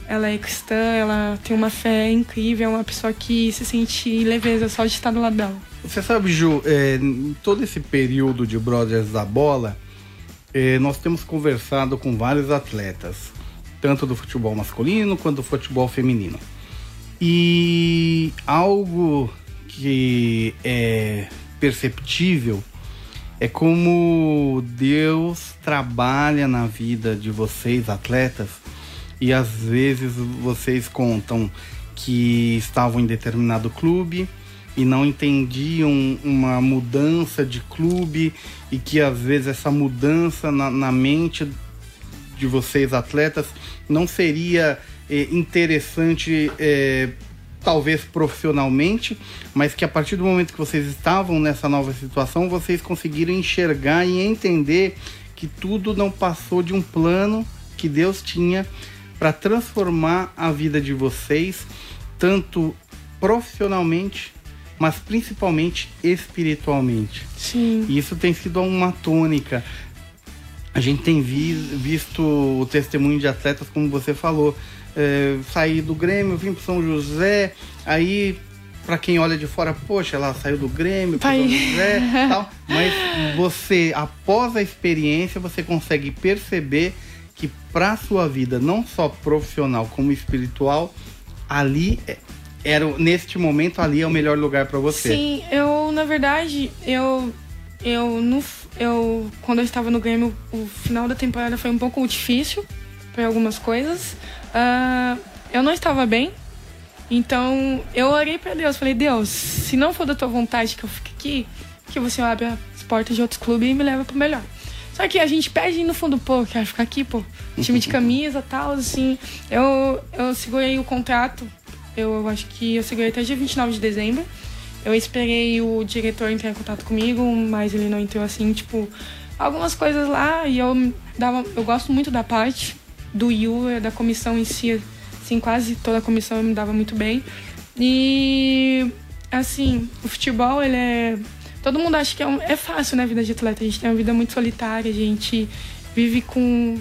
ela é cristã, ela tem uma fé incrível, é uma pessoa que se sente leveza só de estar do lado dela. Você sabe, Ju, é, todo esse período de Brothers da Bola, é, nós temos conversado com vários atletas, tanto do futebol masculino quanto do futebol feminino. E algo que é perceptível é como Deus trabalha na vida de vocês, atletas, e às vezes vocês contam que estavam em determinado clube e não entendiam uma mudança de clube e que às vezes essa mudança na, na mente de vocês, atletas, não seria eh, interessante eh, talvez profissionalmente, mas que a partir do momento que vocês estavam nessa nova situação, vocês conseguiram enxergar e entender que tudo não passou de um plano que Deus tinha para transformar a vida de vocês, tanto profissionalmente, mas principalmente espiritualmente. Sim. E isso tem sido uma tônica a gente tem vi, visto o testemunho de atletas, como você falou, é, sair do Grêmio, vim para São José, aí para quem olha de fora, poxa, ela saiu do Grêmio, pro São José, [LAUGHS] tal, mas você, após a experiência, você consegue perceber que para sua vida, não só profissional como espiritual, ali é, era neste momento ali é o melhor lugar para você. Sim, eu na verdade eu eu no eu quando eu estava no Grêmio o final da temporada foi um pouco difícil para algumas coisas. Uh, eu não estava bem, então eu orei para Deus, falei Deus, se não for da tua vontade que eu fique aqui, que você abre as portas de outros clubes e me leva pro melhor. Só que a gente pede no fundo, pô, quero ficar aqui, pô, time de [LAUGHS] camisa tal, assim. Eu, eu segurei o contrato, eu acho que eu segurei até dia 29 de dezembro. Eu esperei o diretor entrar em contato comigo, mas ele não entrou assim, tipo, algumas coisas lá e eu dava. Eu gosto muito da parte do IU, da comissão em si, assim, quase toda a comissão me dava muito bem. E assim, o futebol, ele é Todo mundo acha que é, um, é fácil, né, a vida de atleta. A gente tem uma vida muito solitária, a gente vive com,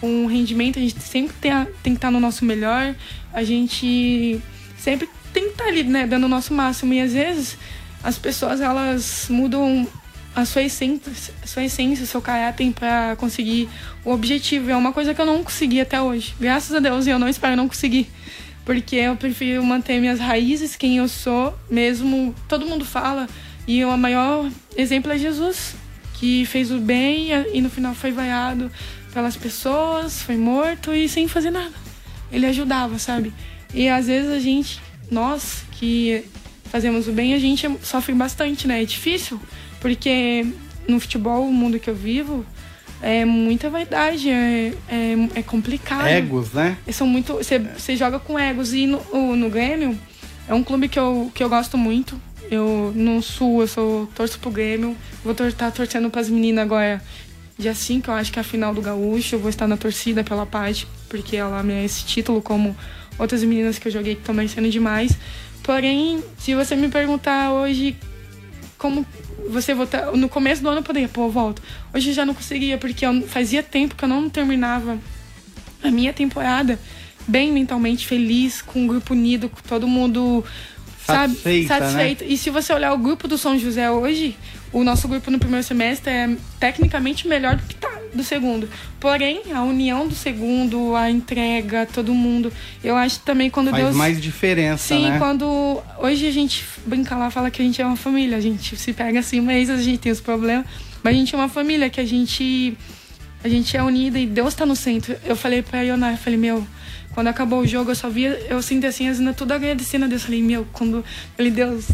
com rendimento, a gente sempre tem, a, tem que estar no nosso melhor, a gente sempre tem que estar ali, né, dando o nosso máximo. E às vezes as pessoas, elas mudam a sua essência, sua essência, o seu caráter para conseguir o objetivo. É uma coisa que eu não consegui até hoje. Graças a Deus, eu não espero não conseguir. Porque eu prefiro manter minhas raízes, quem eu sou, mesmo. Todo mundo fala, e o maior exemplo é Jesus, que fez o bem e no final foi vaiado pelas pessoas, foi morto e sem fazer nada. Ele ajudava, sabe? E às vezes a gente, nós que fazemos o bem, a gente sofre bastante, né? É difícil, porque no futebol, o mundo que eu vivo, é muita vaidade, é, é, é complicado. Egos, né? São muito. Você joga com egos. E no, no Grêmio, é um clube que eu, que eu gosto muito. Eu no sul, eu sou torço pro Grêmio. Vou estar tá torcendo pras meninas agora dia 5, eu acho que é a final do Gaúcho. Eu vou estar na torcida pela parte, porque ela me é esse título, como outras meninas que eu joguei que estão merecendo demais. Porém, se você me perguntar hoje como você votar. No começo do ano eu poderia, pô, eu volto. Hoje já não conseguia, porque eu, fazia tempo que eu não terminava a minha temporada bem mentalmente feliz, com um grupo unido, com todo mundo? Satisfeito. Né? E se você olhar o grupo do São José hoje, o nosso grupo no primeiro semestre é tecnicamente melhor do que tá do segundo. Porém, a união do segundo, a entrega, todo mundo. Eu acho também quando Faz Deus. mais diferença, Sim, né? quando. Hoje a gente brinca lá, fala que a gente é uma família. A gente se pega assim, mas a gente tem os problemas. Mas a gente é uma família que a gente. A gente é unida e Deus tá no centro. Eu falei pra Ionar, eu falei, meu quando acabou o jogo, eu só via, eu senti assim, as meninas tudo agradecendo a Deus. Falei, meu, quando. Falei, Deus,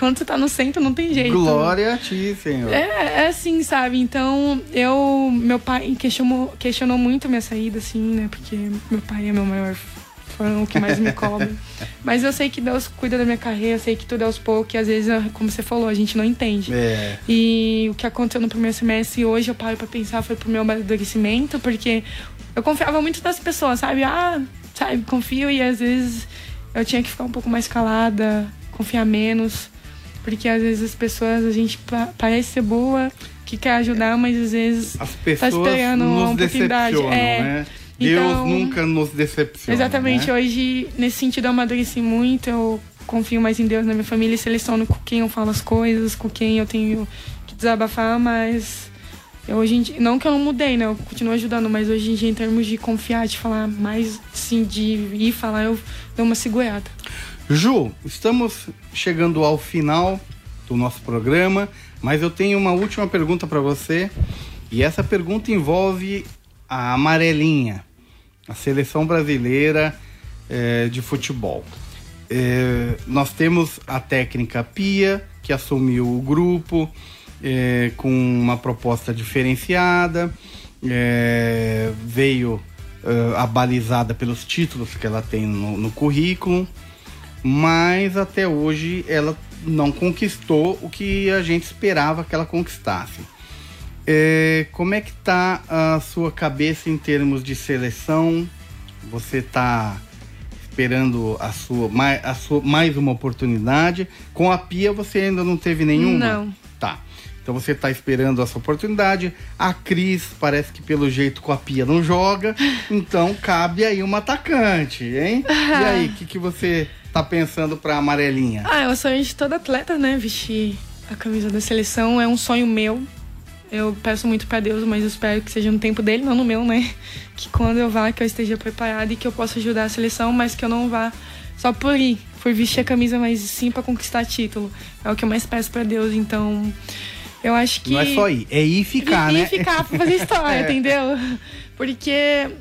quando você tá no centro, não tem jeito. Glória a ti, Senhor. É, é assim, sabe? Então, eu. Meu pai questionou, questionou muito minha saída, assim, né? Porque meu pai é meu maior fã, o que mais me cobra. [LAUGHS] Mas eu sei que Deus cuida da minha carreira, eu sei que tudo é aos poucos, e às vezes, como você falou, a gente não entende. É. E o que aconteceu no primeiro semestre, hoje eu paro pra pensar, foi pro meu amadurecimento, porque eu confiava muito nas pessoas, sabe? Ah, sabe, confio e às vezes eu tinha que ficar um pouco mais calada, confiar menos, porque às vezes as pessoas, a gente parece ser boa, que quer ajudar, mas às vezes as pessoas tá esperando nos uma oportunidade. É, né? Deus então, nunca nos decepciona. Exatamente, né? hoje, nesse sentido, eu amadureci muito, eu confio mais em Deus na minha família seleciono com quem eu falo as coisas, com quem eu tenho que desabafar, mas eu, hoje em dia, não que eu não mudei, né? Eu continuo ajudando, mas hoje em dia, em termos de confiar, de falar mais, sim, de ir falar, eu dou uma segurada. Ju, estamos chegando ao final do nosso programa, mas eu tenho uma última pergunta para você. E essa pergunta envolve a amarelinha, a seleção brasileira é, de futebol. É, nós temos a técnica Pia, que assumiu o grupo é, com uma proposta diferenciada, veio abalizada pelos títulos que ela tem no, no, currículo, mas até hoje ela não conquistou o que a gente esperava que ela conquistasse. É, como é que está a sua cabeça em termos de seleção? Você está esperando a sua, mais, a sua, mais uma oportunidade? Com a Pia você ainda não teve nenhuma? Não. Tá. Então você está esperando essa oportunidade. A Cris parece que pelo jeito com a pia não joga. [LAUGHS] Então cabe aí uma atacante, hein? E aí, o [LAUGHS] que, que você tá pensando pra amarelinha? Ah, é o sonho de todo atleta, né? Vestir a camisa da seleção. É um sonho meu. Eu peço muito para Deus, mas espero que seja no tempo dele, não no meu, né? [LAUGHS] Que quando eu vá, que eu esteja preparada e que eu possa ajudar a seleção, mas que eu não vá só por ir, por vestir a camisa, mas sim para conquistar título. É o que eu mais peço para Deus, então eu acho que. Não é só ir, é ir ficar, ir, né? Ir ficar pra fazer história, [LAUGHS] é. entendeu? Porque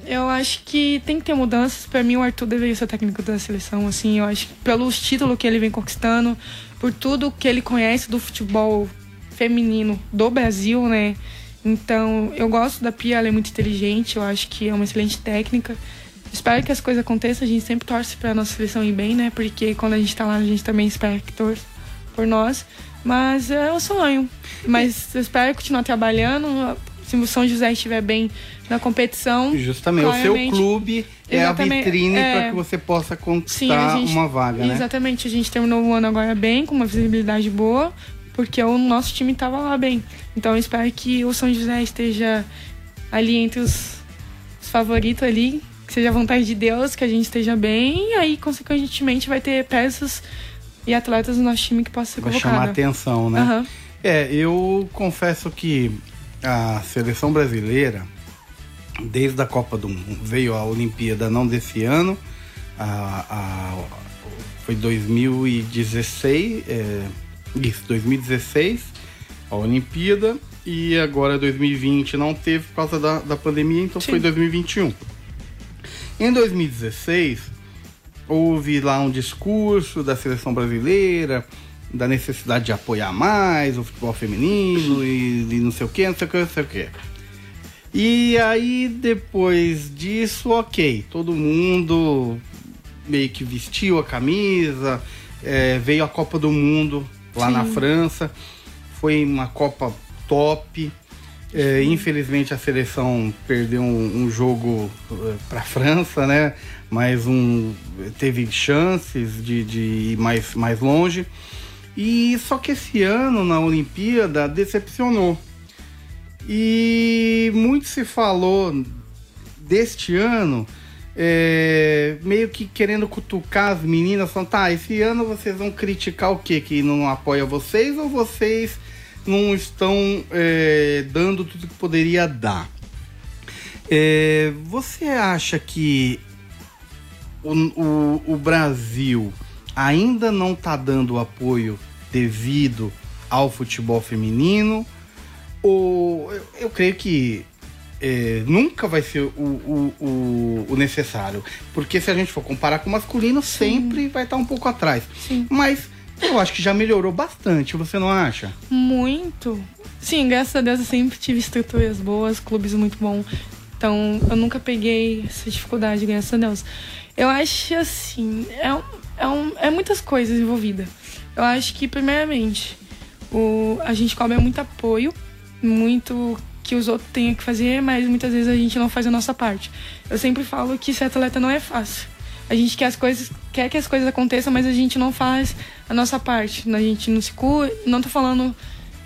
eu acho que tem que ter mudanças. Para mim, o Arthur deveria ser técnico da seleção, assim. Eu acho que pelos títulos que ele vem conquistando, por tudo que ele conhece do futebol feminino do Brasil, né? Então, eu gosto da Pia, ela é muito inteligente, eu acho que é uma excelente técnica. Espero que as coisas aconteçam, a gente sempre torce pra nossa seleção ir bem, né? Porque quando a gente tá lá, a gente também espera que torça por nós. Mas é um sonho. Mas eu espero continuar trabalhando. Se o São José estiver bem na competição. Justamente, o seu clube é a vitrine é, para que você possa conquistar sim, gente, uma vaga, né? Exatamente, a gente terminou o ano agora bem, com uma visibilidade boa, porque o nosso time estava lá bem. Então eu espero que o São José esteja ali entre os, os favoritos ali, que seja a vontade de Deus, que a gente esteja bem, e aí, consequentemente, vai ter peças e atletas do nosso time que possam ser convocados. Vai chamar atenção, né? Uhum. É, eu confesso que a seleção brasileira, desde a Copa do Mundo, veio a Olimpíada não desse ano, a, a, foi 2016, é, isso, 2016, a Olimpíada, e agora 2020 não teve por causa da, da pandemia, então Sim. foi 2021. Em 2016, houve lá um discurso da seleção brasileira, da necessidade de apoiar mais o futebol feminino e, e não sei o que, não sei o que, não sei o que. E aí, depois disso, ok, todo mundo meio que vestiu a camisa, é, veio a Copa do Mundo lá Sim. na França, foi uma Copa top. É, infelizmente a seleção perdeu um, um jogo uh, para a França, né? Mas um teve chances de, de ir mais, mais longe. E só que esse ano na Olimpíada decepcionou. E muito se falou deste ano, é, meio que querendo cutucar as meninas, falando, tá, esse ano vocês vão criticar o quê? Que não apoia vocês ou vocês não estão é, dando tudo que poderia dar? É, você acha que o, o, o Brasil ainda não está dando apoio devido ao futebol feminino? Ou eu, eu creio que é, nunca vai ser o, o, o, o, necessário. Porque se a gente for comparar com o masculino, Sim. sempre vai estar tá um pouco atrás. Sim. Mas eu acho que já melhorou bastante, você não acha? Muito. Sim, graças a Deus eu sempre tive estruturas boas, clubes muito bons. Então eu nunca peguei essa dificuldade, graças a Deus. Eu acho assim, é, é, um, é muitas coisas envolvidas. Eu acho que, primeiramente, o, a gente cobra muito apoio, muito que os outros têm que fazer, mas muitas vezes a gente não faz a nossa parte. Eu sempre falo que ser atleta não é fácil. A gente quer as coisas, quer que as coisas aconteçam, mas a gente não faz a nossa parte. A gente não se cura. Não tô falando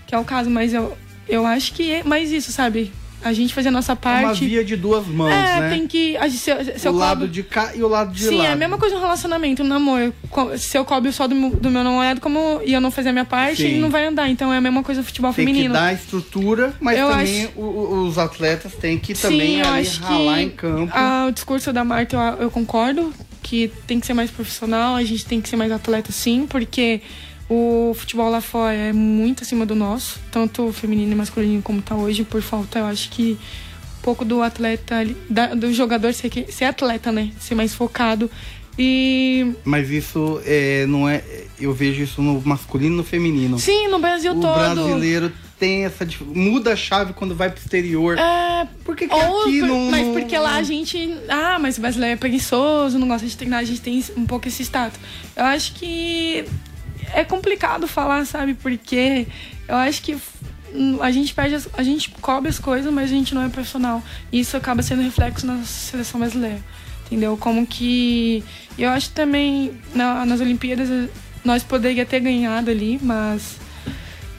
que é o caso, mas eu, eu acho que é mais isso, sabe? A gente fazer a nossa parte. É uma via de duas mãos, é, né? tem que. Se, se o lado de cá e o lado de Sim, lá. Sim, é a mesma coisa no relacionamento, no namoro. Se eu cobro só do, meu, do meu namorado como, e eu não fazer a minha parte, Sim. não vai andar. Então é a mesma coisa no futebol tem feminino. Tem que dar estrutura, mas eu também acho... o, os atletas têm que também Sim, ali ralar em campo. A, o discurso da Marta eu, eu concordo que tem que ser mais profissional, a gente tem que ser mais atleta sim, porque o futebol lá fora é muito acima do nosso, tanto feminino e masculino como tá hoje, por falta, eu acho que pouco do atleta, do jogador ser, ser atleta, né? Ser mais focado. E. Mas isso é, não é. Eu vejo isso no masculino e no feminino. Sim, no Brasil o todo. O brasileiro tem essa. Muda a chave quando vai pro exterior. É. Por que, que aqui por, não. Mas porque lá a gente. Ah, mas o brasileiro é preguiçoso, não gosta de treinar, a gente tem um pouco esse status. Eu acho que. É complicado falar, sabe? Porque eu acho que a gente pede, a gente cobre as coisas, mas a gente não é profissional. E isso acaba sendo reflexo na seleção brasileira. Entendeu? Como que. Eu acho também na, nas Olimpíadas nós poderia ter ganhado ali, mas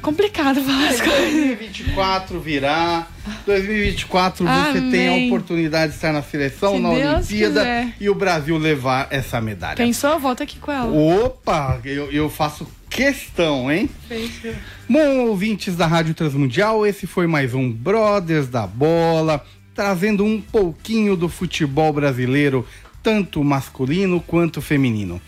complicado falar as coisas. 2024 virá. 2024 você Amém. tem a oportunidade de estar na seleção, Se na Deus Olimpíada quiser. e o Brasil levar essa medalha. Pensou? Volta aqui com ela. Opa, eu, eu faço questão, hein? Bom, ouvintes da Rádio Transmundial, esse foi mais um Brothers da Bola, trazendo um pouquinho do futebol brasileiro, tanto masculino quanto feminino.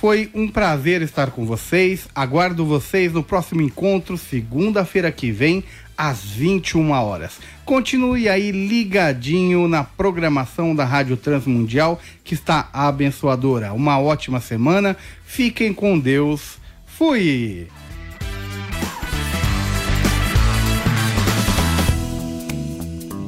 Foi um prazer estar com vocês. Aguardo vocês no próximo encontro, segunda-feira que vem, às 21 horas. Continue aí ligadinho na programação da Rádio Transmundial, que está abençoadora. Uma ótima semana. Fiquem com Deus. Fui!